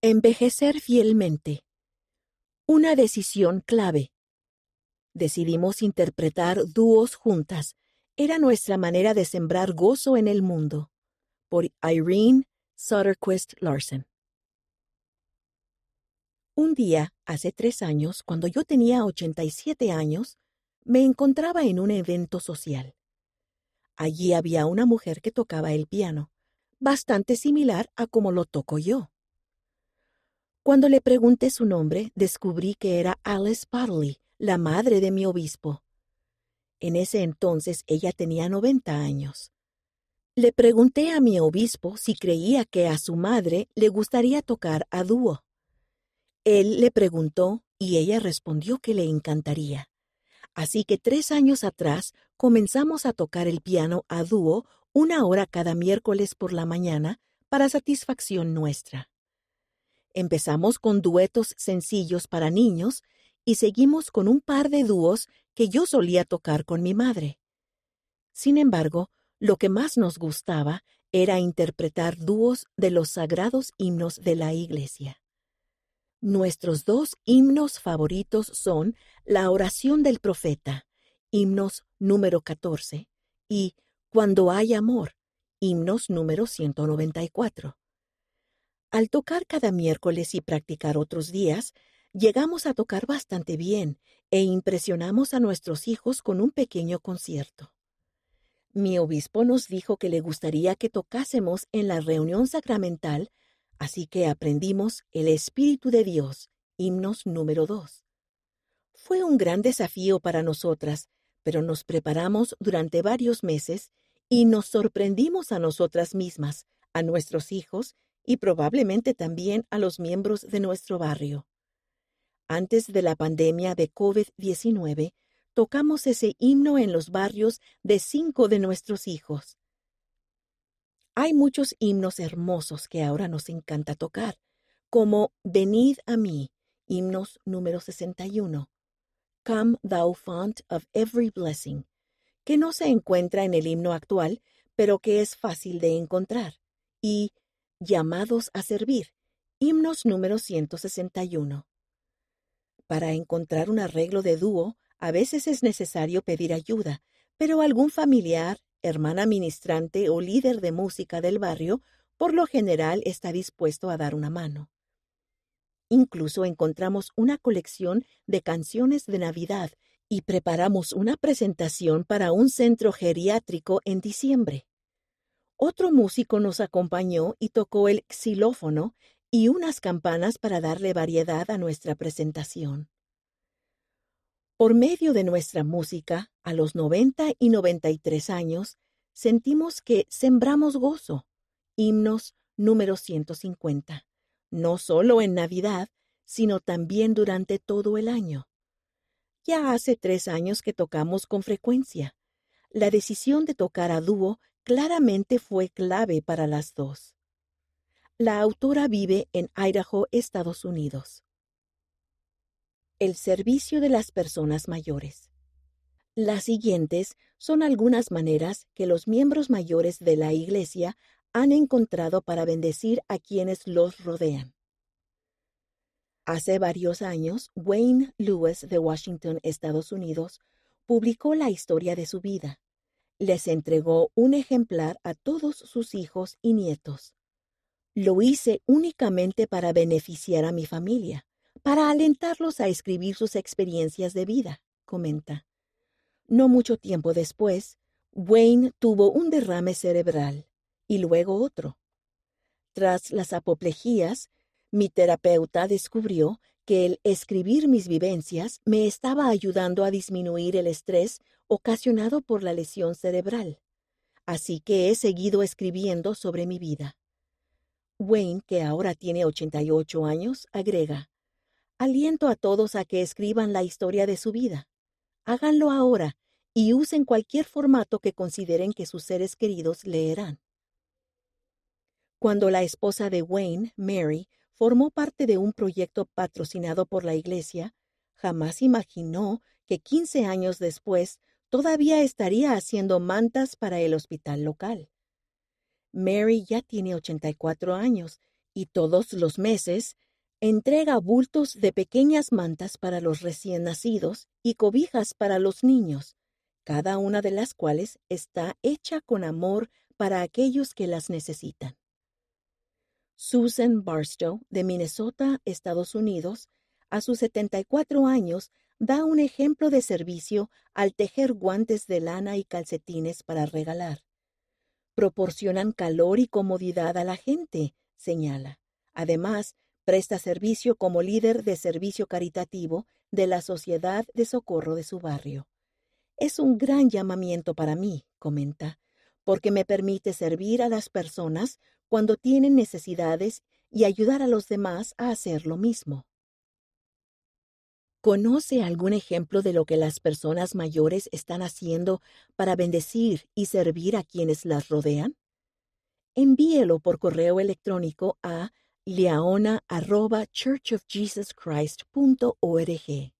Envejecer fielmente. Una decisión clave. Decidimos interpretar dúos juntas. Era nuestra manera de sembrar gozo en el mundo. Por Irene Sutterquist Larson. Un día, hace tres años, cuando yo tenía 87 años, me encontraba en un evento social. Allí había una mujer que tocaba el piano, bastante similar a como lo toco yo. Cuando le pregunté su nombre, descubrí que era Alice Barley, la madre de mi obispo. En ese entonces ella tenía 90 años. Le pregunté a mi obispo si creía que a su madre le gustaría tocar a dúo. Él le preguntó y ella respondió que le encantaría. Así que tres años atrás comenzamos a tocar el piano a dúo una hora cada miércoles por la mañana para satisfacción nuestra. Empezamos con duetos sencillos para niños y seguimos con un par de dúos que yo solía tocar con mi madre. Sin embargo, lo que más nos gustaba era interpretar dúos de los sagrados himnos de la Iglesia. Nuestros dos himnos favoritos son la oración del profeta, himnos número 14, y Cuando hay amor, himnos número 194. Al tocar cada miércoles y practicar otros días, llegamos a tocar bastante bien e impresionamos a nuestros hijos con un pequeño concierto. Mi obispo nos dijo que le gustaría que tocásemos en la reunión sacramental, así que aprendimos El Espíritu de Dios, himnos número 2. Fue un gran desafío para nosotras, pero nos preparamos durante varios meses y nos sorprendimos a nosotras mismas, a nuestros hijos y probablemente también a los miembros de nuestro barrio. Antes de la pandemia de COVID-19, tocamos ese himno en los barrios de cinco de nuestros hijos. Hay muchos himnos hermosos que ahora nos encanta tocar, como Venid a mí, himnos número 61, Come thou font of every blessing, que no se encuentra en el himno actual, pero que es fácil de encontrar, y Llamados a servir. Himnos número 161. Para encontrar un arreglo de dúo, a veces es necesario pedir ayuda, pero algún familiar, hermana ministrante o líder de música del barrio, por lo general está dispuesto a dar una mano. Incluso encontramos una colección de canciones de Navidad y preparamos una presentación para un centro geriátrico en diciembre. Otro músico nos acompañó y tocó el xilófono y unas campanas para darle variedad a nuestra presentación. Por medio de nuestra música, a los 90 y 93 años, sentimos que sembramos gozo. Himnos número 150. No solo en Navidad, sino también durante todo el año. Ya hace tres años que tocamos con frecuencia. La decisión de tocar a dúo claramente fue clave para las dos. La autora vive en Idaho, Estados Unidos. El servicio de las personas mayores. Las siguientes son algunas maneras que los miembros mayores de la Iglesia han encontrado para bendecir a quienes los rodean. Hace varios años, Wayne Lewis de Washington, Estados Unidos, publicó la historia de su vida les entregó un ejemplar a todos sus hijos y nietos. Lo hice únicamente para beneficiar a mi familia, para alentarlos a escribir sus experiencias de vida, comenta. No mucho tiempo después, Wayne tuvo un derrame cerebral y luego otro. Tras las apoplejías, mi terapeuta descubrió que el escribir mis vivencias me estaba ayudando a disminuir el estrés ocasionado por la lesión cerebral. Así que he seguido escribiendo sobre mi vida. Wayne, que ahora tiene 88 años, agrega, Aliento a todos a que escriban la historia de su vida. Háganlo ahora y usen cualquier formato que consideren que sus seres queridos leerán. Cuando la esposa de Wayne, Mary, formó parte de un proyecto patrocinado por la Iglesia, jamás imaginó que 15 años después todavía estaría haciendo mantas para el hospital local. Mary ya tiene 84 años y todos los meses entrega bultos de pequeñas mantas para los recién nacidos y cobijas para los niños, cada una de las cuales está hecha con amor para aquellos que las necesitan. Susan Barstow, de Minnesota, Estados Unidos, a sus 74 años, da un ejemplo de servicio al tejer guantes de lana y calcetines para regalar. Proporcionan calor y comodidad a la gente, señala. Además, presta servicio como líder de servicio caritativo de la Sociedad de Socorro de su barrio. Es un gran llamamiento para mí, comenta, porque me permite servir a las personas cuando tienen necesidades y ayudar a los demás a hacer lo mismo. ¿Conoce algún ejemplo de lo que las personas mayores están haciendo para bendecir y servir a quienes las rodean? Envíelo por correo electrónico a leona.churchofjesuschrist.org.